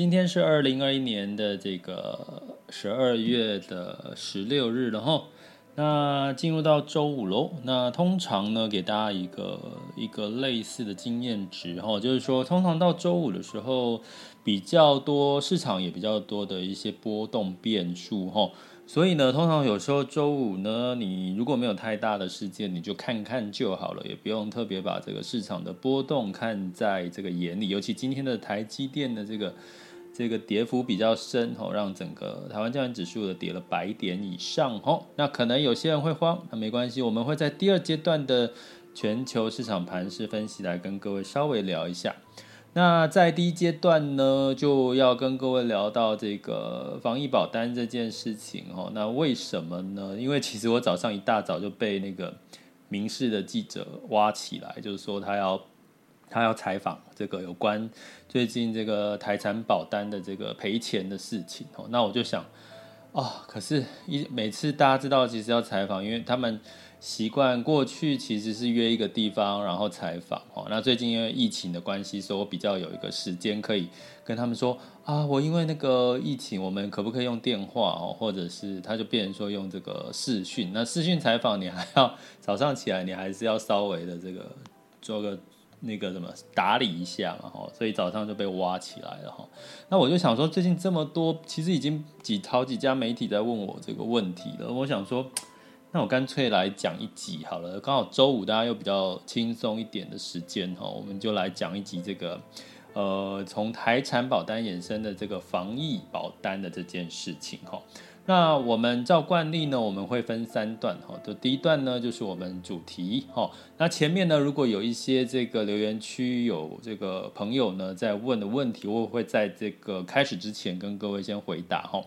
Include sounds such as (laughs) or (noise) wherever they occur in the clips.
今天是二零二一年的这个。十二月的十六日了哈，那进入到周五喽。那通常呢，给大家一个一个类似的经验值哈，就是说，通常到周五的时候，比较多市场也比较多的一些波动变数哈。所以呢，通常有时候周五呢，你如果没有太大的事件，你就看看就好了，也不用特别把这个市场的波动看在这个眼里。尤其今天的台积电的这个。这个跌幅比较深吼，让整个台湾加权指数的跌了百点以上吼。那可能有些人会慌，那没关系，我们会在第二阶段的全球市场盘势分析来跟各位稍微聊一下。那在第一阶段呢，就要跟各位聊到这个防疫保单这件事情哦。那为什么呢？因为其实我早上一大早就被那个民视的记者挖起来，就是说他要。他要采访这个有关最近这个台产保单的这个赔钱的事情哦，那我就想，哦，可是一每次大家知道其实要采访，因为他们习惯过去其实是约一个地方然后采访哦，那最近因为疫情的关系，所以我比较有一个时间可以跟他们说啊，我因为那个疫情，我们可不可以用电话哦，或者是他就变成说用这个视讯，那视讯采访你还要早上起来你还是要稍微的这个做个。那个什么打理一下嘛，哈，所以早上就被挖起来了哈。那我就想说，最近这么多，其实已经几好几家媒体在问我这个问题了。我想说，那我干脆来讲一集好了。刚好周五大家又比较轻松一点的时间哈，我们就来讲一集这个，呃，从台产保单衍生的这个防疫保单的这件事情哈。那我们照惯例呢，我们会分三段哈。就第一段呢，就是我们主题哈。那前面呢，如果有一些这个留言区有这个朋友呢在问的问题，我会在这个开始之前跟各位先回答哈。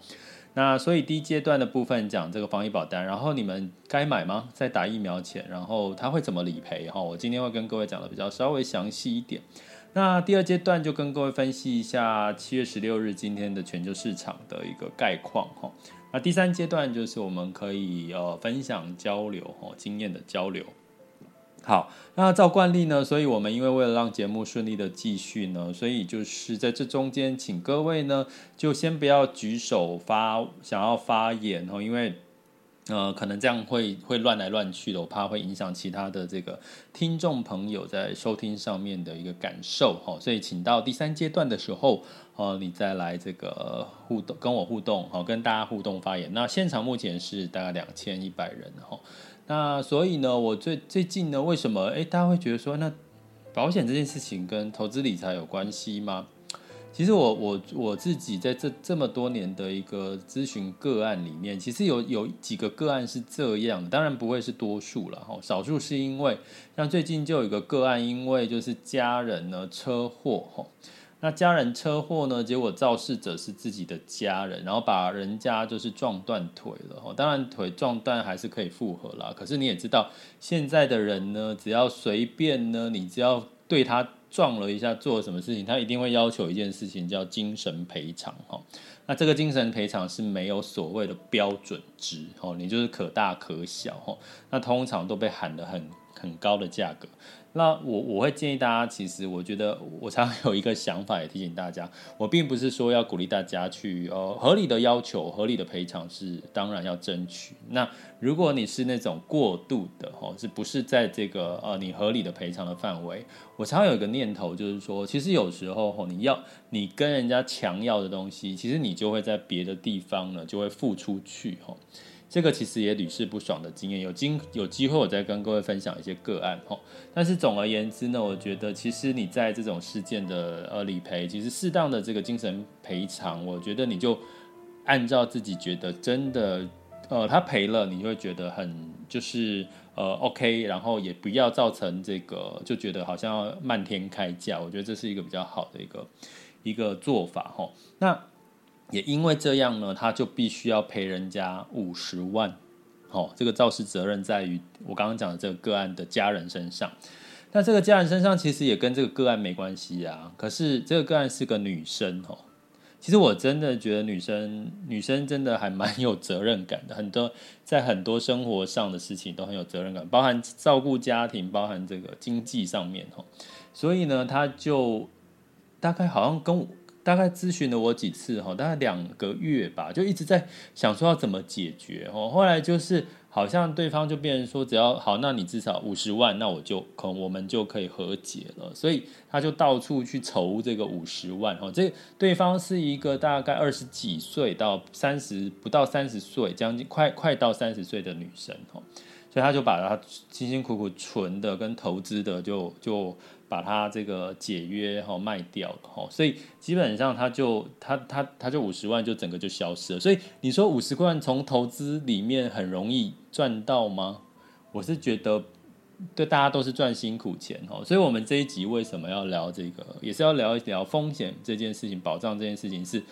那所以第一阶段的部分讲这个防疫保单，然后你们该买吗？在打疫苗前，然后他会怎么理赔哈？我今天会跟各位讲的比较稍微详细一点。那第二阶段就跟各位分析一下七月十六日今天的全球市场的一个概况哈。那第三阶段就是我们可以呃分享交流哦，经验的交流。好，那照惯例呢，所以我们因为为了让节目顺利的继续呢，所以就是在这中间，请各位呢就先不要举手发想要发言哦，因为。呃，可能这样会会乱来乱去的，我怕会影响其他的这个听众朋友在收听上面的一个感受哈，所以请到第三阶段的时候，呃，你再来这个互动，跟我互动，好，跟大家互动发言。那现场目前是大概两千一百人哈，那所以呢，我最最近呢，为什么哎，大家会觉得说，那保险这件事情跟投资理财有关系吗？其实我我我自己在这这么多年的一个咨询个案里面，其实有有几个个案是这样，当然不会是多数了哈，少数是因为像最近就有一个个案，因为就是家人呢车祸哈，那家人车祸呢，结果肇事者是自己的家人，然后把人家就是撞断腿了哈，当然腿撞断还是可以复合啦，可是你也知道现在的人呢，只要随便呢，你只要对他。撞了一下，做什么事情，他一定会要求一件事情，叫精神赔偿哈。那这个精神赔偿是没有所谓的标准值哦，你就是可大可小哈。那通常都被喊得很很高的价格。那我我会建议大家，其实我觉得我常常有一个想法，也提醒大家，我并不是说要鼓励大家去呃合理的要求、合理的赔偿是当然要争取。那如果你是那种过度的哦，是不是在这个呃你合理的赔偿的范围？我常常有一个念头，就是说，其实有时候你要你跟人家强要的东西，其实你就会在别的地方呢就会付出去哈。这个其实也屡试不爽的经验，有经有机会我再跟各位分享一些个案哈。但是总而言之呢，我觉得其实你在这种事件的呃理赔，其实适当的这个精神赔偿，我觉得你就按照自己觉得真的呃他赔了，你会觉得很就是呃 OK，然后也不要造成这个就觉得好像漫天开价，我觉得这是一个比较好的一个一个做法哈。那。也因为这样呢，他就必须要赔人家五十万，哦，这个肇事责任在于我刚刚讲的这个个案的家人身上。那这个家人身上其实也跟这个个案没关系啊。可是这个个案是个女生哦，其实我真的觉得女生女生真的还蛮有责任感的，很多在很多生活上的事情都很有责任感，包含照顾家庭，包含这个经济上面哦。所以呢，他就大概好像跟我。大概咨询了我几次哈，大概两个月吧，就一直在想说要怎么解决哦。后来就是好像对方就变成说，只要好，那你至少五十万，那我就可能我们就可以和解了。所以他就到处去筹这个五十万哈。这对方是一个大概二十几岁到三十不到三十岁，将近快快到三十岁的女生哈。所以他就把他辛辛苦苦存的跟投资的就就。把它这个解约哈卖掉了哈，所以基本上他就他他他就五十万就整个就消失了。所以你说五十万从投资里面很容易赚到吗？我是觉得对大家都是赚辛苦钱哈。所以我们这一集为什么要聊这个，也是要聊一聊风险这件事情，保障这件事情是。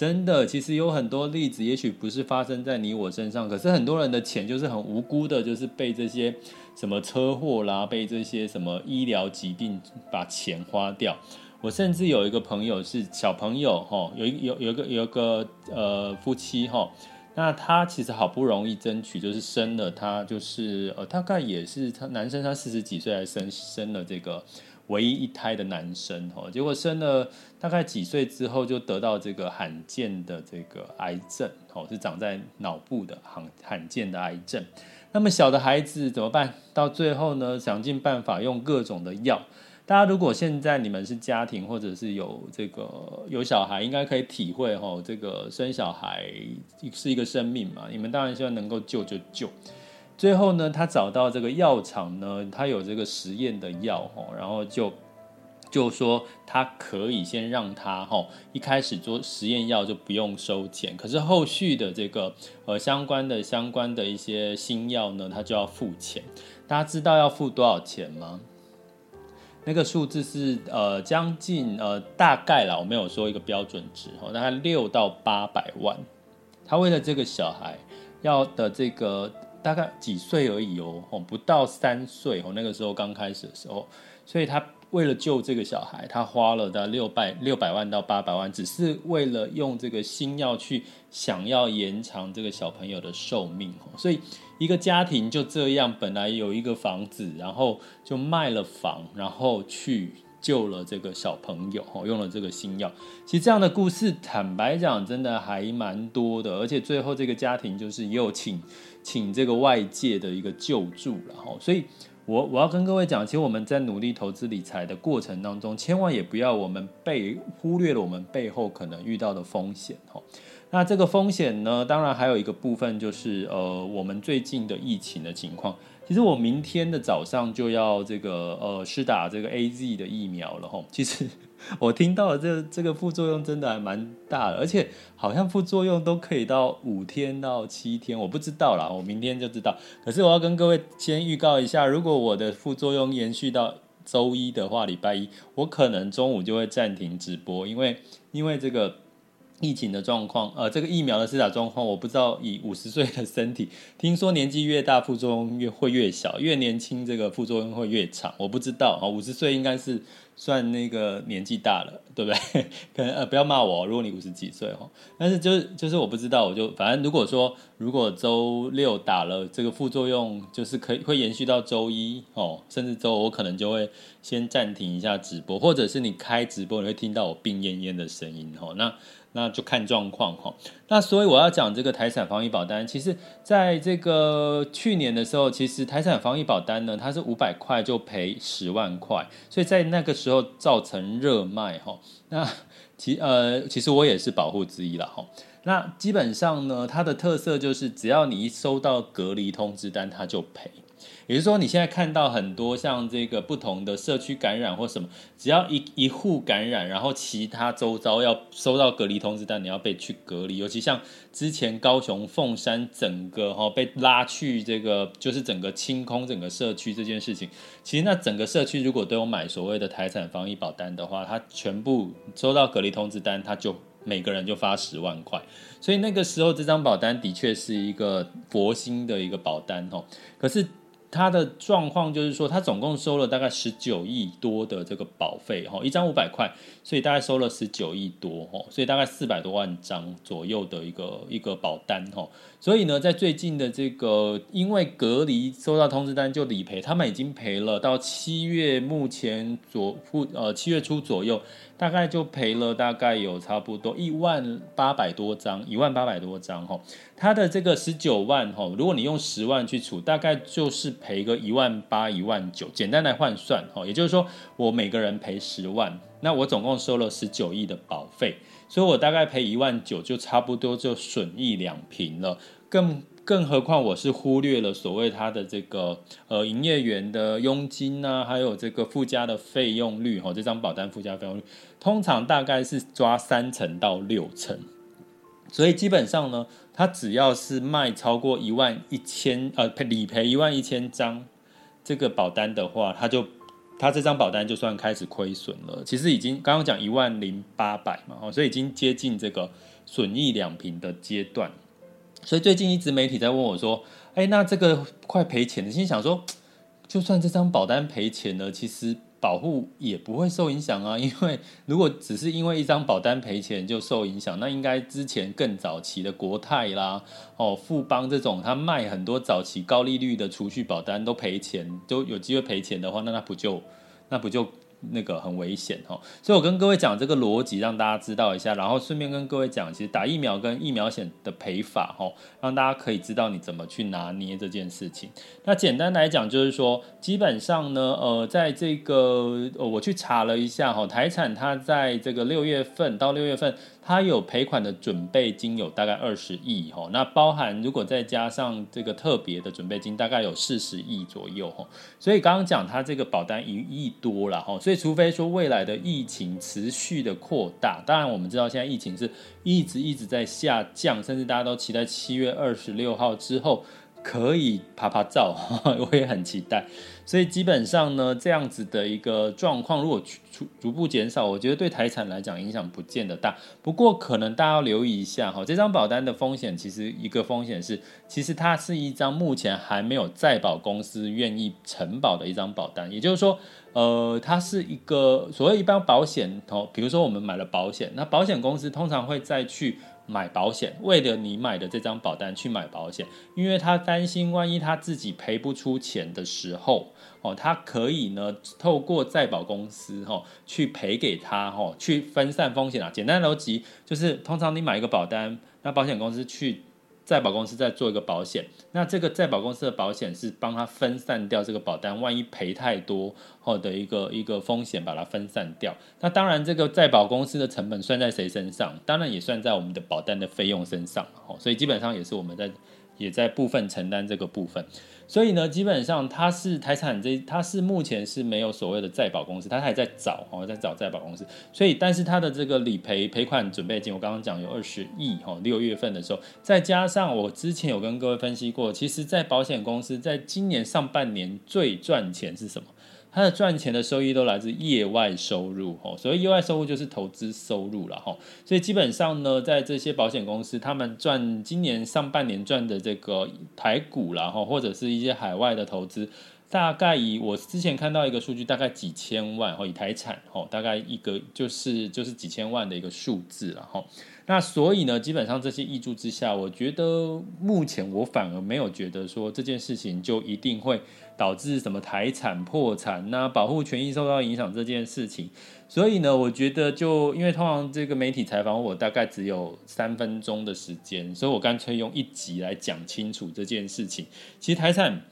真的，其实有很多例子，也许不是发生在你我身上，可是很多人的钱就是很无辜的，就是被这些什么车祸啦，被这些什么医疗疾病把钱花掉。我甚至有一个朋友是小朋友哈，有一有有一个有一个呃夫妻哈，那他其实好不容易争取，就是生了他就是呃大概也是他男生他四十几岁才生生了这个。唯一一胎的男生哦，结果生了大概几岁之后就得到这个罕见的这个癌症哦，是长在脑部的罕罕见的癌症。那么小的孩子怎么办？到最后呢，想尽办法用各种的药。大家如果现在你们是家庭或者是有这个有小孩，应该可以体会哦，这个生小孩是一个生命嘛，你们当然希望能够救就救。最后呢，他找到这个药厂呢，他有这个实验的药哦，然后就就说他可以先让他哈一开始做实验药就不用收钱，可是后续的这个呃相关的相关的一些新药呢，他就要付钱。大家知道要付多少钱吗？那个数字是呃将近呃大概啦，我没有说一个标准值哦，大概六到八百万。他为了这个小孩要的这个。大概几岁而已哦，哦不到三岁哦，那个时候刚开始的时候，所以他为了救这个小孩，他花了大六百六百万到八百万，只是为了用这个新药去想要延长这个小朋友的寿命哦，所以一个家庭就这样，本来有一个房子，然后就卖了房，然后去。救了这个小朋友，用了这个新药。其实这样的故事，坦白讲，真的还蛮多的。而且最后这个家庭就是也有请请这个外界的一个救助了哈。所以我我要跟各位讲，其实我们在努力投资理财的过程当中，千万也不要我们被忽略了我们背后可能遇到的风险哈。那这个风险呢，当然还有一个部分就是呃，我们最近的疫情的情况。其实我明天的早上就要这个呃施打这个 AZ 的疫苗了吼。其实 (laughs) 我听到了这这个副作用真的还蛮大的，而且好像副作用都可以到五天到七天，我不知道啦，我明天就知道。可是我要跟各位先预告一下，如果我的副作用延续到周一的话，礼拜一我可能中午就会暂停直播，因为因为这个疫情的状况，呃，这个疫苗的施打状况，我不知道。以五十岁的身体，听说年纪越大，副作用越会越小，越年轻这个副作用会越长。我不知道啊，五十岁应该是算那个年纪大了，对不对？(laughs) 可能呃，不要骂我，如果你五十几岁哦，但是就是就是我不知道，我就反正如果说如果周六打了这个副作用，就是可以会延续到周一哦，甚至周五，我可能就会先暂停一下直播，或者是你开直播，你会听到我病恹恹的声音哦，那。那就看状况哈。那所以我要讲这个台产防疫保单，其实在这个去年的时候，其实台产防疫保单呢，它是五百块就赔十万块，所以在那个时候造成热卖哈。那其呃，其实我也是保护之一了哈。那基本上呢，它的特色就是只要你一收到隔离通知单，它就赔。也就是说，你现在看到很多像这个不同的社区感染或什么，只要一一户感染，然后其他周遭要收到隔离通知单，你要被去隔离。尤其像之前高雄凤山整个哈被拉去这个，就是整个清空整个社区这件事情，其实那整个社区如果都有买所谓的台产防疫保单的话，他全部收到隔离通知单，他就每个人就发十万块。所以那个时候这张保单的确是一个佛心的一个保单哦，可是。他的状况就是说，他总共收了大概十九亿多的这个保费，哈，一张五百块，所以大概收了十九亿多，哈，所以大概四百多万张左右的一个一个保单，哈，所以呢，在最近的这个因为隔离收到通知单就理赔，他们已经赔了到七月目前左呃七月初左右。大概就赔了大概有差不多一万八百多张，一万八百多张哈。他的这个十九万哈，如果你用十万去除，大概就是赔个一万八、一万九。简单来换算哈，也就是说我每个人赔十万，那我总共收了十九亿的保费，所以我大概赔一万九，就差不多就损益两平了。更更何况我是忽略了所谓它的这个呃营业员的佣金啊，还有这个附加的费用率哈，这张保单附加费用率通常大概是抓三成到六成，所以基本上呢，它只要是卖超过一万一千呃赔理赔一万一千张这个保单的话，它就他这张保单就算开始亏损了。其实已经刚刚讲一万零八百嘛，所以已经接近这个损益两平的阶段。所以最近一直媒体在问我说：“哎，那这个快赔钱的。”心想说，就算这张保单赔钱了，其实保护也不会受影响啊。(laughs) 因为如果只是因为一张保单赔钱就受影响，那应该之前更早期的国泰啦、哦富邦这种，他卖很多早期高利率的储蓄保单都赔钱，都有机会赔钱的话，那他不就那不就？那个很危险哈，所以我跟各位讲这个逻辑，让大家知道一下，然后顺便跟各位讲，其实打疫苗跟疫苗险的赔法哦，让大家可以知道你怎么去拿捏这件事情。那简单来讲，就是说，基本上呢，呃，在这个我去查了一下哈，台产它在这个六月份到六月份。它有赔款的准备金有大概二十亿哈，那包含如果再加上这个特别的准备金，大概有四十亿左右哈。所以刚刚讲它这个保单一亿多了哈，所以除非说未来的疫情持续的扩大，当然我们知道现在疫情是一直一直在下降，甚至大家都期待七月二十六号之后。可以趴趴照，(laughs) 我也很期待。所以基本上呢，这样子的一个状况，如果逐逐步减少，我觉得对台产来讲影响不见得大。不过可能大家要留意一下哈，这张保单的风险，其实一个风险是，其实它是一张目前还没有再保公司愿意承保的一张保单。也就是说，呃，它是一个所谓一般保险，哦，比如说我们买了保险，那保险公司通常会再去。买保险，为了你买的这张保单去买保险，因为他担心万一他自己赔不出钱的时候，哦，他可以呢透过再保公司哦去赔给他哦，去分散风险啊。简单逻辑就是，通常你买一个保单，那保险公司去。在保公司在做一个保险，那这个在保公司的保险是帮他分散掉这个保单，万一赔太多后的一个一个风险，把它分散掉。那当然，这个在保公司的成本算在谁身上？当然也算在我们的保单的费用身上。哦所以基本上也是我们在也在部分承担这个部分。所以呢，基本上它是台产这，它是目前是没有所谓的再保公司，它还在找哦，在找再保公司。所以，但是它的这个理赔赔款准备金，我刚刚讲有二十亿哦，六月份的时候，再加上我之前有跟各位分析过，其实，在保险公司在今年上半年最赚钱是什么？它的赚钱的收益都来自业外收入吼。所以业外收入就是投资收入了吼。所以基本上呢，在这些保险公司，他们赚今年上半年赚的这个台股啦哈，或者是一些海外的投资。大概以我之前看到一个数据，大概几千万哦，以台产哦，大概一个就是就是几千万的一个数字了吼。那所以呢，基本上这些挹注之下，我觉得目前我反而没有觉得说这件事情就一定会导致什么台产破产呐、啊，保护权益受到影响这件事情。所以呢，我觉得就因为通常这个媒体采访我大概只有三分钟的时间，所以我干脆用一集来讲清楚这件事情。其实台产。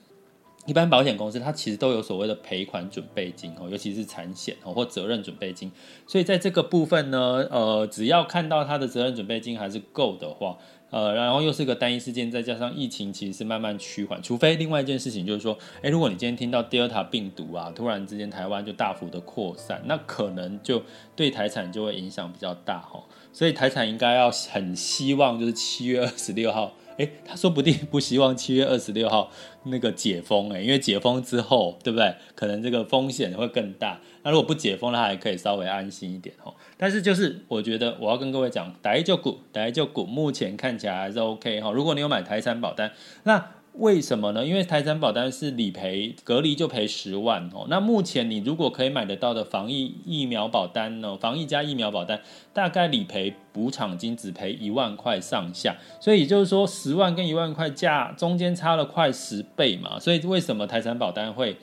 一般保险公司它其实都有所谓的赔款准备金哦，尤其是产险哦或责任准备金，所以在这个部分呢，呃，只要看到它的责任准备金还是够的话，呃，然后又是个单一事件，再加上疫情其实是慢慢趋缓，除非另外一件事情就是说，诶，如果你今天听到 Delta 病毒啊，突然之间台湾就大幅的扩散，那可能就对台产就会影响比较大哈，所以台产应该要很希望就是七月二十六号。诶，他说不定不希望七月二十六号那个解封，诶，因为解封之后，对不对？可能这个风险会更大。那如果不解封，他还可以稍微安心一点哦。但是就是我觉得我要跟各位讲，大丈夫，大丈夫，目前看起来还是 OK 哈。如果你有买台产保单，那。为什么呢？因为台产保单是理赔隔离就赔十万哦。那目前你如果可以买得到的防疫疫苗保单呢？防疫加疫苗保单大概理赔补偿金只赔一万块上下，所以也就是说十万跟一万块价中间差了快十倍嘛。所以为什么台产保单会？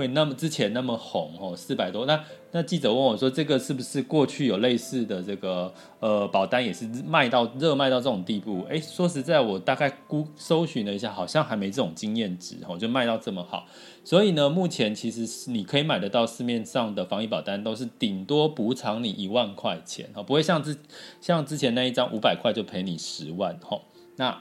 会那么之前那么红哦，四百多。那那记者问我说，这个是不是过去有类似的这个呃保单也是卖到热卖到这种地步？哎，说实在，我大概估搜寻了一下，好像还没这种经验值哦，就卖到这么好。所以呢，目前其实你可以买得到市面上的防疫保单，都是顶多补偿你一万块钱哦，不会像之像之前那一张五百块就赔你十万哦。那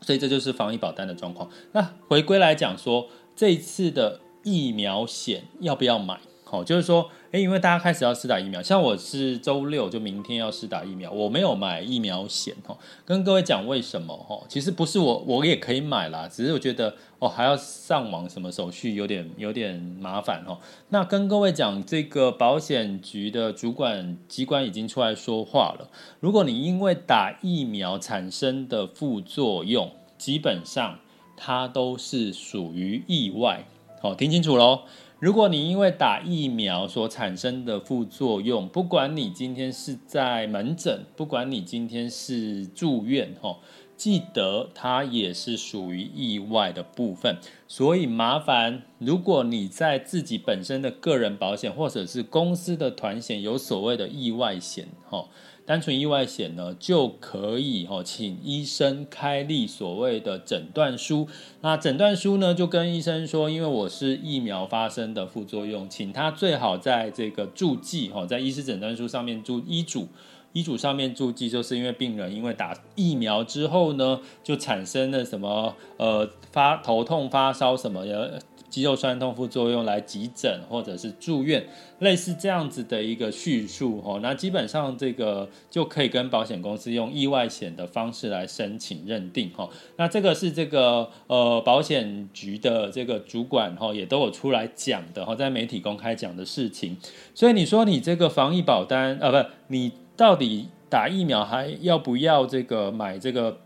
所以这就是防疫保单的状况。那回归来讲说，这一次的。疫苗险要不要买？好，就是说，诶，因为大家开始要施打疫苗，像我是周六就明天要施打疫苗，我没有买疫苗险哦。跟各位讲为什么哦？其实不是我，我也可以买啦，只是我觉得哦，还要上网什么手续有点有点麻烦哦。那跟各位讲，这个保险局的主管机关已经出来说话了，如果你因为打疫苗产生的副作用，基本上它都是属于意外。好，听清楚喽！如果你因为打疫苗所产生的副作用，不管你今天是在门诊，不管你今天是住院，哈，记得它也是属于意外的部分。所以麻烦，如果你在自己本身的个人保险或者是公司的团险有所谓的意外险，哈。单纯意外险呢，就可以哦，请医生开立所谓的诊断书。那诊断书呢，就跟医生说，因为我是疫苗发生的副作用，请他最好在这个注记哈，在医师诊断书上面注医嘱，医嘱上面注记，就是因为病人因为打疫苗之后呢，就产生了什么呃发头痛、发烧什么的。肌肉酸痛副作用来急诊或者是住院，类似这样子的一个叙述哦，那基本上这个就可以跟保险公司用意外险的方式来申请认定哈。那这个是这个呃保险局的这个主管哈也都有出来讲的哈，在媒体公开讲的事情。所以你说你这个防疫保单啊，不，你到底打疫苗还要不要这个买这个？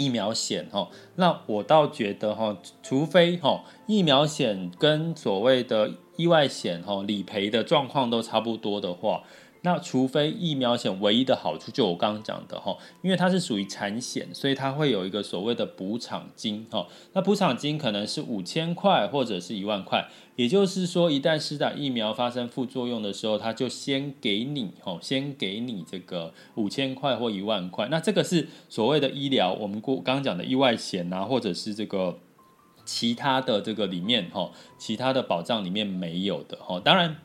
疫苗险哈，那我倒觉得哈，除非哈疫苗险跟所谓的意外险哈理赔的状况都差不多的话。那除非疫苗险唯一的好处，就我刚刚讲的哈，因为它是属于产险，所以它会有一个所谓的补偿金哈。那补偿金可能是五千块或者是一万块，也就是说，一旦施打疫苗发生副作用的时候，它就先给你哈，先给你这个五千块或一万块。那这个是所谓的医疗，我们过刚刚讲的意外险啊，或者是这个其他的这个里面哈，其他的保障里面没有的哈。当然。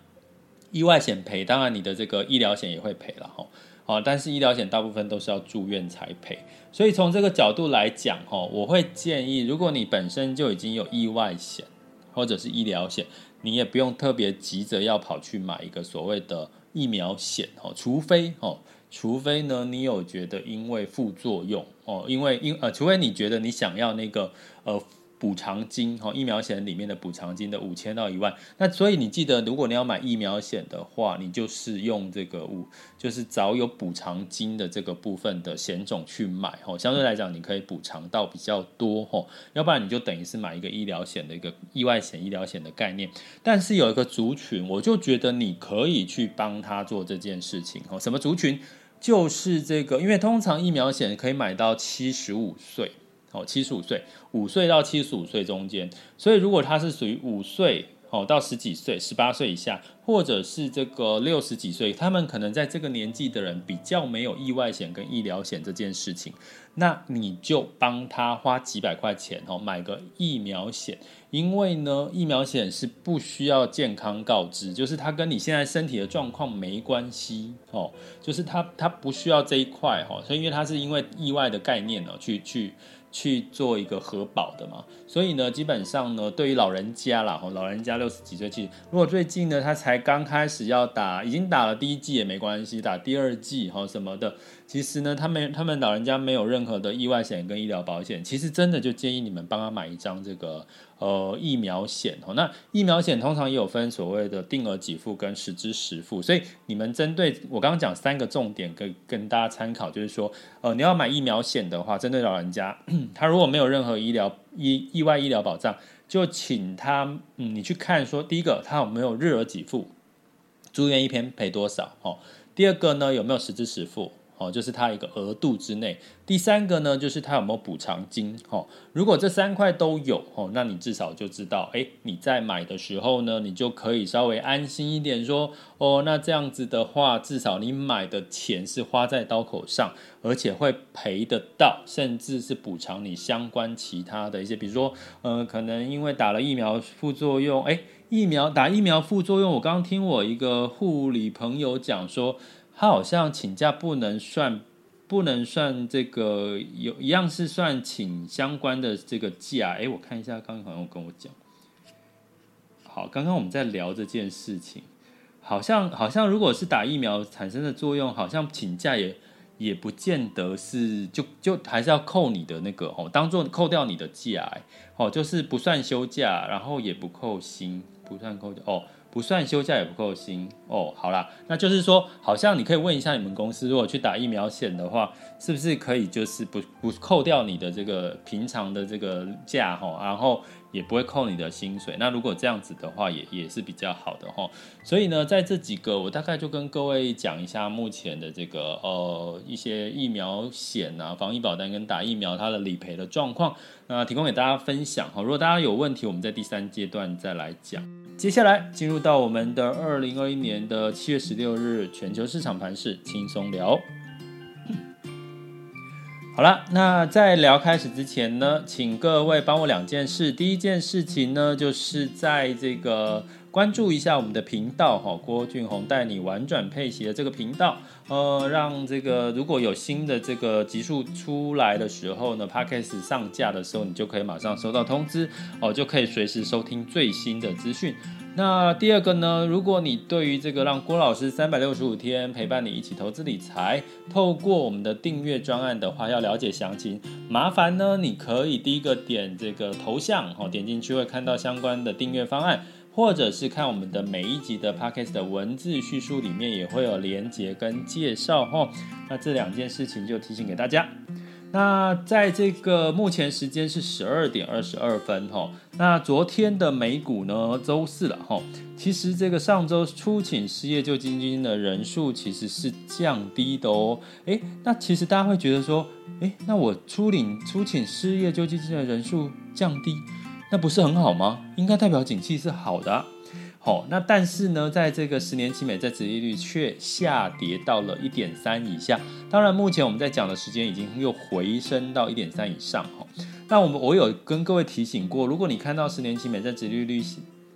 意外险赔，当然你的这个医疗险也会赔了哈，好，但是医疗险大部分都是要住院才赔，所以从这个角度来讲哈，我会建议，如果你本身就已经有意外险或者是医疗险，你也不用特别急着要跑去买一个所谓的疫苗险哈，除非哈，除非呢你有觉得因为副作用哦，因为因呃，除非你觉得你想要那个呃。补偿金哈，疫苗险里面的补偿金的五千到一万。那所以你记得，如果你要买疫苗险的话，你就是用这个五，就是找有补偿金的这个部分的险种去买哈。相对来讲，你可以补偿到比较多哈。要不然你就等于是买一个医疗险的一个意外险、医疗险的概念。但是有一个族群，我就觉得你可以去帮他做这件事情哈。什么族群？就是这个，因为通常疫苗险可以买到七十五岁，哦，七十五岁，五岁到七十五岁中间，所以如果他是属于五岁哦到十几岁，十八岁以下，或者是这个六十几岁，他们可能在这个年纪的人比较没有意外险跟医疗险这件事情，那你就帮他花几百块钱哦买个疫苗险。因为呢，疫苗险是不需要健康告知，就是它跟你现在身体的状况没关系哦，就是它它不需要这一块哈，所以因为它是因为意外的概念呢，去去去去做一个核保的嘛，所以呢，基本上呢，对于老人家啦，哈，老人家六十几岁，其实如果最近呢，他才刚开始要打，已经打了第一剂也没关系，打第二剂哈什么的。其实呢，他们他们老人家没有任何的意外险跟医疗保险，其实真的就建议你们帮他买一张这个呃疫苗险哦。那疫苗险通常也有分所谓的定额给付跟实支实付，所以你们针对我刚刚讲三个重点跟跟大家参考，就是说呃你要买疫苗险的话，针对老人家，他如果没有任何医疗意意外医疗保障，就请他嗯你去看说，第一个他有没有日额给付，住院一天赔多少哦？第二个呢有没有实支实付？哦，就是它一个额度之内。第三个呢，就是它有没有补偿金。哦，如果这三块都有，哦，那你至少就知道，哎，你在买的时候呢，你就可以稍微安心一点，说，哦，那这样子的话，至少你买的钱是花在刀口上，而且会赔得到，甚至是补偿你相关其他的一些，比如说，呃，可能因为打了疫苗副作用，哎，疫苗打疫苗副作用，我刚刚听我一个护理朋友讲说。他好像请假不能算，不能算这个有一样是算请相关的这个假。哎，我看一下，刚刚好像有跟我讲。好，刚刚我们在聊这件事情，好像好像如果是打疫苗产生的作用，好像请假也也不见得是就就还是要扣你的那个哦，当做扣掉你的假哦，就是不算休假，然后也不扣薪，不算扣掉哦。不算休假也不扣薪哦，好啦，那就是说，好像你可以问一下你们公司，如果去打疫苗险的话，是不是可以就是不不扣掉你的这个平常的这个假哈，然后。也不会扣你的薪水。那如果这样子的话也，也是比较好的哈。所以呢，在这几个，我大概就跟各位讲一下目前的这个呃一些疫苗险啊、防疫保单跟打疫苗它的理赔的状况，那提供给大家分享哈。如果大家有问题，我们在第三阶段再来讲。接下来进入到我们的二零二一年的七月十六日全球市场盘势轻松聊。好了，那在聊开始之前呢，请各位帮我两件事。第一件事情呢，就是在这个关注一下我们的频道哈，郭俊宏带你玩转配鞋的这个频道，呃，让这个如果有新的这个集数出来的时候呢，Podcast 上架的时候，你就可以马上收到通知哦，就可以随时收听最新的资讯。那第二个呢，如果你对于这个让郭老师三百六十五天陪伴你一起投资理财，透过我们的订阅专案的话，要了解详情，麻烦呢，你可以第一个点这个头像，哦，点进去会看到相关的订阅方案，或者是看我们的每一集的 Podcast 的文字叙述里面也会有连结跟介绍，哦，那这两件事情就提醒给大家。那在这个目前时间是十二点二十二分哈，那昨天的美股呢，周四了哈，其实这个上周初请失业救济金的人数其实是降低的哦，诶，那其实大家会觉得说，诶，那我初领初请失业救济金的人数降低，那不是很好吗？应该代表景气是好的。好，那但是呢，在这个十年期美债殖利率却下跌到了一点三以下。当然，目前我们在讲的时间已经又回升到一点三以上。哈，那我们我有跟各位提醒过，如果你看到十年期美债殖利率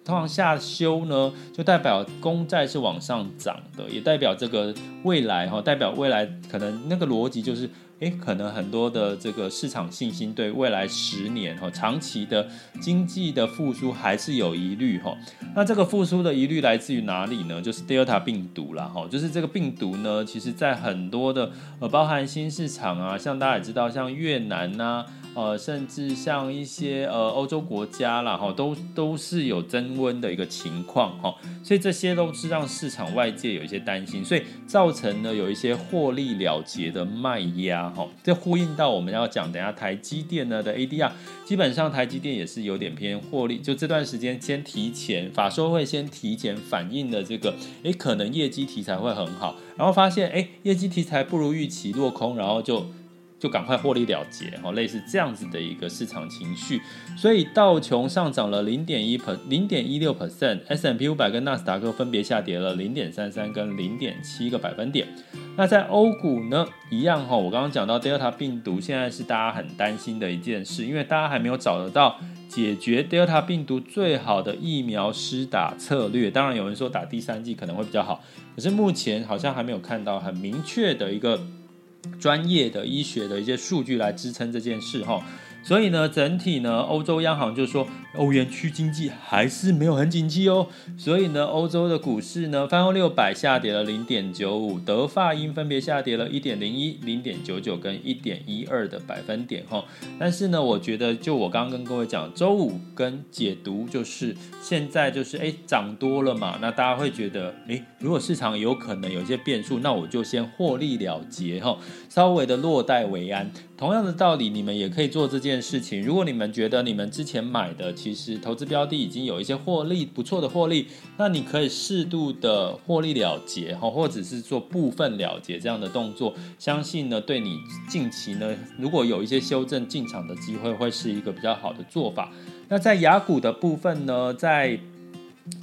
通常下修呢，就代表公债是往上涨的，也代表这个未来哈，代表未来可能那个逻辑就是诶，可能很多的这个市场信心对未来十年哈长期的经济的复苏还是有疑虑哈。那这个复苏的疑虑来自于哪里呢？就是 Delta 病毒啦哈，就是这个病毒呢，其实在很多的呃，包含新市场啊，像大家也知道，像越南呐、呃，甚至像一些呃欧洲国家啦，哈，都都是有增温的一个情况哈，所以这些都是让市场外界有一些担心，所以造成了有一些获利了结的卖压哈。这呼应到我们要讲，等下台积电呢的 ADR，基本上台积电也是有点偏获利，就这段时间先提前法说会先提前反映的这个，诶，可能业绩题材会很好，然后发现诶，业绩题材不如预期落空，然后就。就赶快获利了结哈，类似这样子的一个市场情绪，所以道琼上涨了零点一 per 零点一六 percent，S&P 五百跟纳斯达克分别下跌了零点三三跟零点七个百分点。那在欧股呢，一样哈，我刚刚讲到 Delta 病毒现在是大家很担心的一件事，因为大家还没有找得到解决 Delta 病毒最好的疫苗施打策略。当然有人说打第三剂可能会比较好，可是目前好像还没有看到很明确的一个。专业的医学的一些数据来支撑这件事哈。所以呢，整体呢，欧洲央行就说，欧元区经济还是没有很景气哦。所以呢，欧洲的股市呢，泛欧六百下跌了零点九五，德法英分别下跌了一点零一、零点九九跟一点一二的百分点哈。但是呢，我觉得就我刚刚跟各位讲，周五跟解读就是现在就是哎涨多了嘛，那大家会觉得哎，如果市场有可能有一些变数，那我就先获利了结哈，稍微的落袋为安。同样的道理，你们也可以做这件事情。如果你们觉得你们之前买的其实投资标的已经有一些获利，不错的获利，那你可以适度的获利了结哈，或者是做部分了结这样的动作。相信呢，对你近期呢，如果有一些修正进场的机会，会是一个比较好的做法。那在雅股的部分呢，在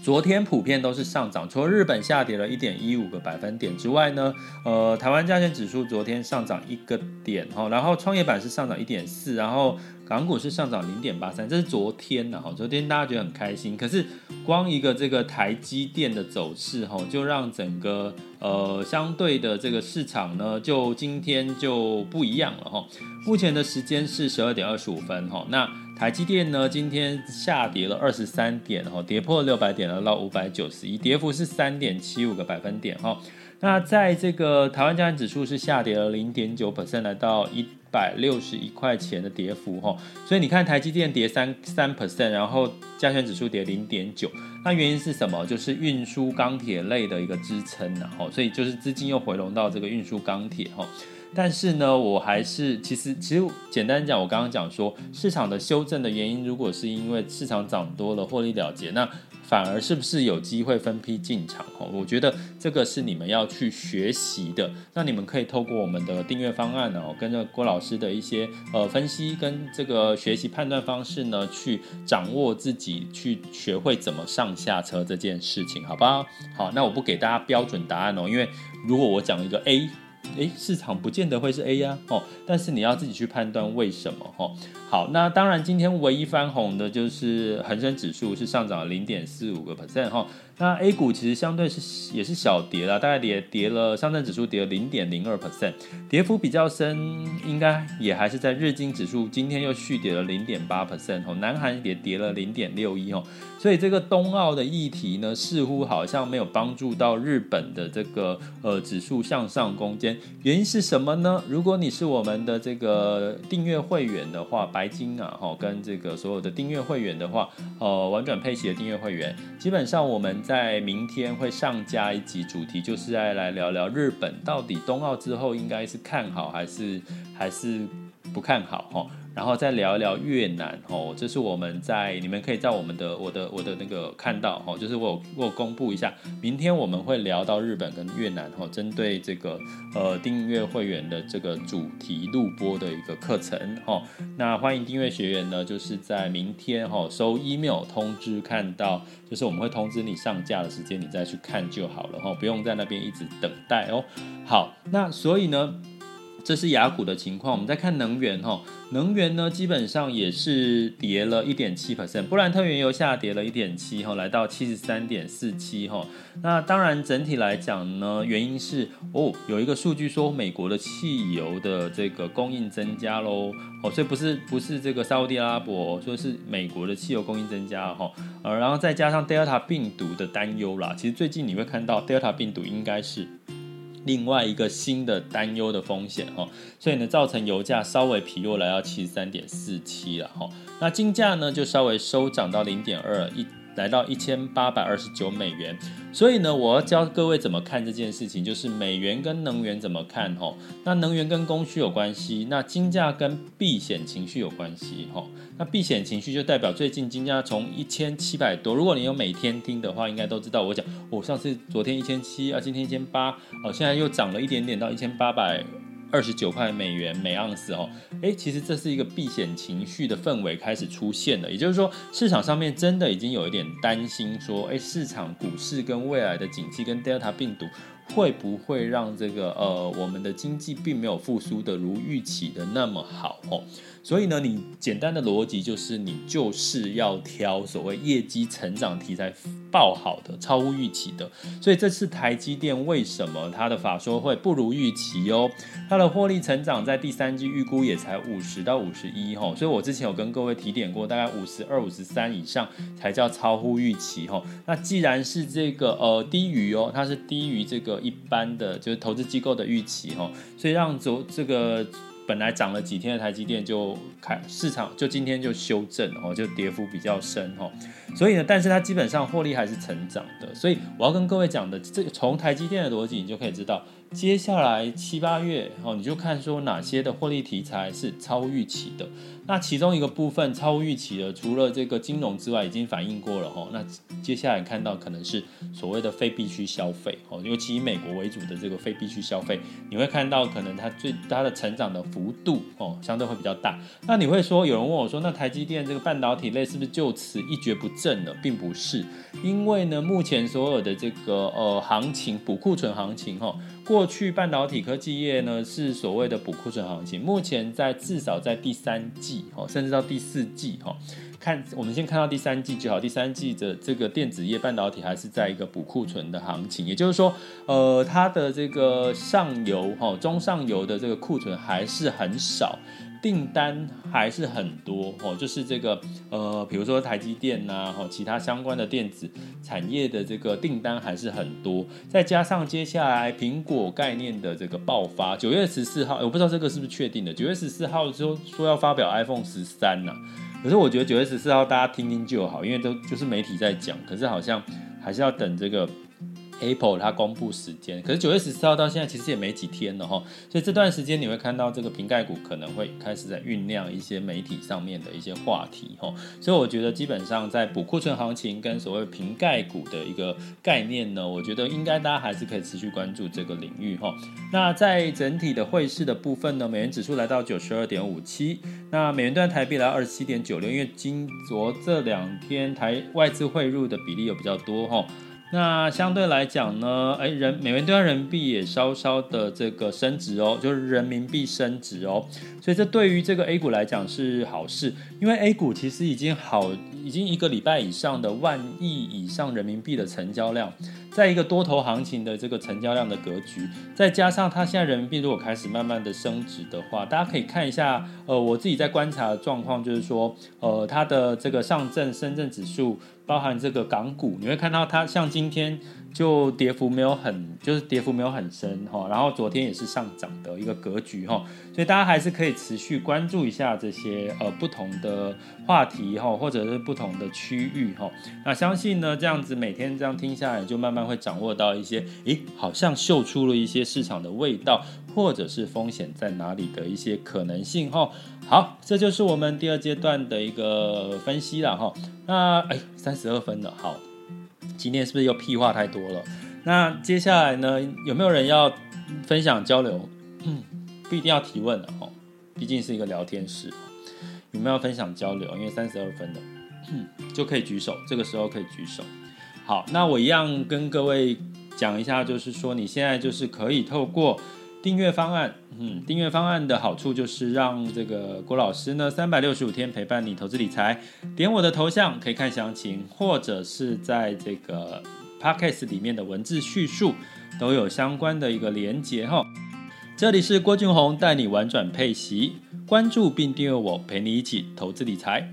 昨天普遍都是上涨，除了日本下跌了一点一五个百分点之外呢，呃，台湾加权指数昨天上涨一个点哈，然后创业板是上涨一点四，然后港股是上涨零点八三，这是昨天的哈，昨天大家觉得很开心，可是光一个这个台积电的走势哈，就让整个呃相对的这个市场呢，就今天就不一样了哈。目前的时间是十二点二十五分哈，那。台积电呢，今天下跌了二十三点，哈，跌破六百点了，到五百九十一，跌幅是三点七五个百分点，哈。那在这个台湾加权指数是下跌了零点九 percent，来到一百六十一块钱的跌幅，哈。所以你看台积电跌三三 percent，然后加权指数跌零点九，那原因是什么？就是运输钢铁类的一个支撑，然后所以就是资金又回笼到这个运输钢铁，哈。但是呢，我还是其实其实简单讲，我刚刚讲说市场的修正的原因，如果是因为市场涨多了获利了结，那反而是不是有机会分批进场？哦，我觉得这个是你们要去学习的。那你们可以透过我们的订阅方案哦，跟着郭老师的一些呃分析跟这个学习判断方式呢，去掌握自己去学会怎么上下车这件事情，好不好？好，那我不给大家标准答案哦，因为如果我讲一个 A。诶，市场不见得会是 A 呀，哦，但是你要自己去判断为什么，哦，好，那当然今天唯一翻红的就是恒生指数是上涨了零点四五个 percent，哈。那 A 股其实相对是也是小跌了，大概跌跌了，上证指数跌了零点零二 percent，跌幅比较深，应该也还是在日经指数今天又续跌了零点八 percent 哦，南韩也跌了零点六一哦，所以这个冬奥的议题呢，似乎好像没有帮助到日本的这个呃指数向上攻坚，原因是什么呢？如果你是我们的这个订阅会员的话，白金啊，哈，跟这个所有的订阅会员的话，呃，玩转配息的订阅会员，基本上我们。在明天会上加一集，主题就是来来聊聊日本到底冬奥之后应该是看好还是还是不看好哈。然后再聊一聊越南哦，这是我们在你们可以在我们的我的我的那个看到哈，就是我我公布一下，明天我们会聊到日本跟越南哈，针对这个呃订阅会员的这个主题录播的一个课程哈，那欢迎订阅学员呢，就是在明天哈收 email 通知看到，就是我们会通知你上架的时间，你再去看就好了哈，不用在那边一直等待哦。好，那所以呢。这是雅股的情况。我们再看能源哈，能源呢基本上也是跌了一点七 percent，布兰特原油下跌了一点七哈，来到七十三点四七哈。那当然整体来讲呢，原因是哦有一个数据说美国的汽油的这个供应增加喽哦，所以不是不是这个沙乌地阿拉伯，说是美国的汽油供应增加哈，呃，然后再加上 Delta 病毒的担忧啦，其实最近你会看到 Delta 病毒应该是。另外一个新的担忧的风险哦，所以呢，造成油价稍微疲弱，来到七十三点四七了哈。那金价呢，就稍微收涨到零点二一。来到一千八百二十九美元，所以呢，我要教各位怎么看这件事情，就是美元跟能源怎么看吼。那能源跟供需有关系，那金价跟避险情绪有关系吼。那避险情绪就代表最近金价从一千七百多，如果你有每天听的话，应该都知道我讲，我上次昨天一千七啊，今天一千八，哦，现在又涨了一点点到一千八百。二十九块美元每盎司哦，诶，其实这是一个避险情绪的氛围开始出现了，也就是说市场上面真的已经有一点担心，说，诶，市场股市跟未来的景气跟 Delta 病毒会不会让这个呃我们的经济并没有复苏的如预期的那么好哦。所以呢，你简单的逻辑就是，你就是要挑所谓业绩成长题材爆好的、超乎预期的。所以这次台积电为什么它的法说会不如预期哦？它的获利成长在第三季预估也才五十到五十一哈。所以我之前有跟各位提点过，大概五十二、五十三以上才叫超乎预期哈。那既然是这个呃低于哦，它是低于这个一般的就是投资机构的预期哈，所以让走这个。本来涨了几天的台积电就开市场就今天就修正哦，就跌幅比较深哦，所以呢，但是它基本上获利还是成长的，所以我要跟各位讲的这从台积电的逻辑，你就可以知道。接下来七八月哦，你就看说哪些的获利题材是超预期的。那其中一个部分超预期的，除了这个金融之外，已经反映过了哈。那接下来看到可能是所谓的非必需消费哦，尤其以美国为主的这个非必需消费，你会看到可能它最它的成长的幅度哦，相对会比较大。那你会说，有人问我说，那台积电这个半导体类是不是就此一蹶不振了？并不是，因为呢，目前所有的这个呃行情补库存行情哈。过去半导体科技业呢是所谓的补库存行情，目前在至少在第三季哦，甚至到第四季哈，看我们先看到第三季就好。第三季的这个电子业半导体还是在一个补库存的行情，也就是说，呃，它的这个上游哈中上游的这个库存还是很少。订单还是很多哦，就是这个呃，比如说台积电呐，哈，其他相关的电子产业的这个订单还是很多，再加上接下来苹果概念的这个爆发，九月十四号，我不知道这个是不是确定的，九月十四号说说要发表 iPhone 十三呐，可是我觉得九月十四号大家听听就好，因为都就是媒体在讲，可是好像还是要等这个。Apple 它公布时间，可是九月十四号到现在其实也没几天了哈，所以这段时间你会看到这个瓶盖股可能会开始在酝酿一些媒体上面的一些话题哈，所以我觉得基本上在补库存行情跟所谓瓶盖股的一个概念呢，我觉得应该大家还是可以持续关注这个领域哈。那在整体的汇市的部分呢，美元指数来到九十二点五七，那美元兑台币来到二十七点九六，因为今昨这两天台外资汇入的比例有比较多哈。那相对来讲呢，哎，人美元兑换人民币也稍稍的这个升值哦，就是人民币升值哦，所以这对于这个 A 股来讲是好事，因为 A 股其实已经好，已经一个礼拜以上的万亿以上人民币的成交量，在一个多头行情的这个成交量的格局，再加上它现在人民币如果开始慢慢的升值的话，大家可以看一下，呃，我自己在观察的状况就是说，呃，它的这个上证、深圳指数。包含这个港股，你会看到它像今天就跌幅没有很，就是跌幅没有很深哈，然后昨天也是上涨的一个格局哈，所以大家还是可以持续关注一下这些呃不同的话题哈，或者是不同的区域哈。那相信呢，这样子每天这样听下来，就慢慢会掌握到一些，诶，好像嗅出了一些市场的味道，或者是风险在哪里的一些可能性哈。好，这就是我们第二阶段的一个分析了哈。那哎，三十二分了，好，今天是不是又屁话太多了？那接下来呢，有没有人要分享交流？嗯，(clears throat) 不一定要提问了哦，毕竟是一个聊天室。有没有分享交流？因为三十二分的，嗯，(clears throat) 就可以举手，这个时候可以举手。好，那我一样跟各位讲一下，就是说你现在就是可以透过订阅方案，嗯，订阅方案的好处就是让这个郭老师呢三百六十五天陪伴你投资理财。点我的头像可以看详情，或者是在这个 Podcast 里面的文字叙述都有相关的一个连接哈。这里是郭俊宏带你玩转配息，关注并订阅我，陪你一起投资理财。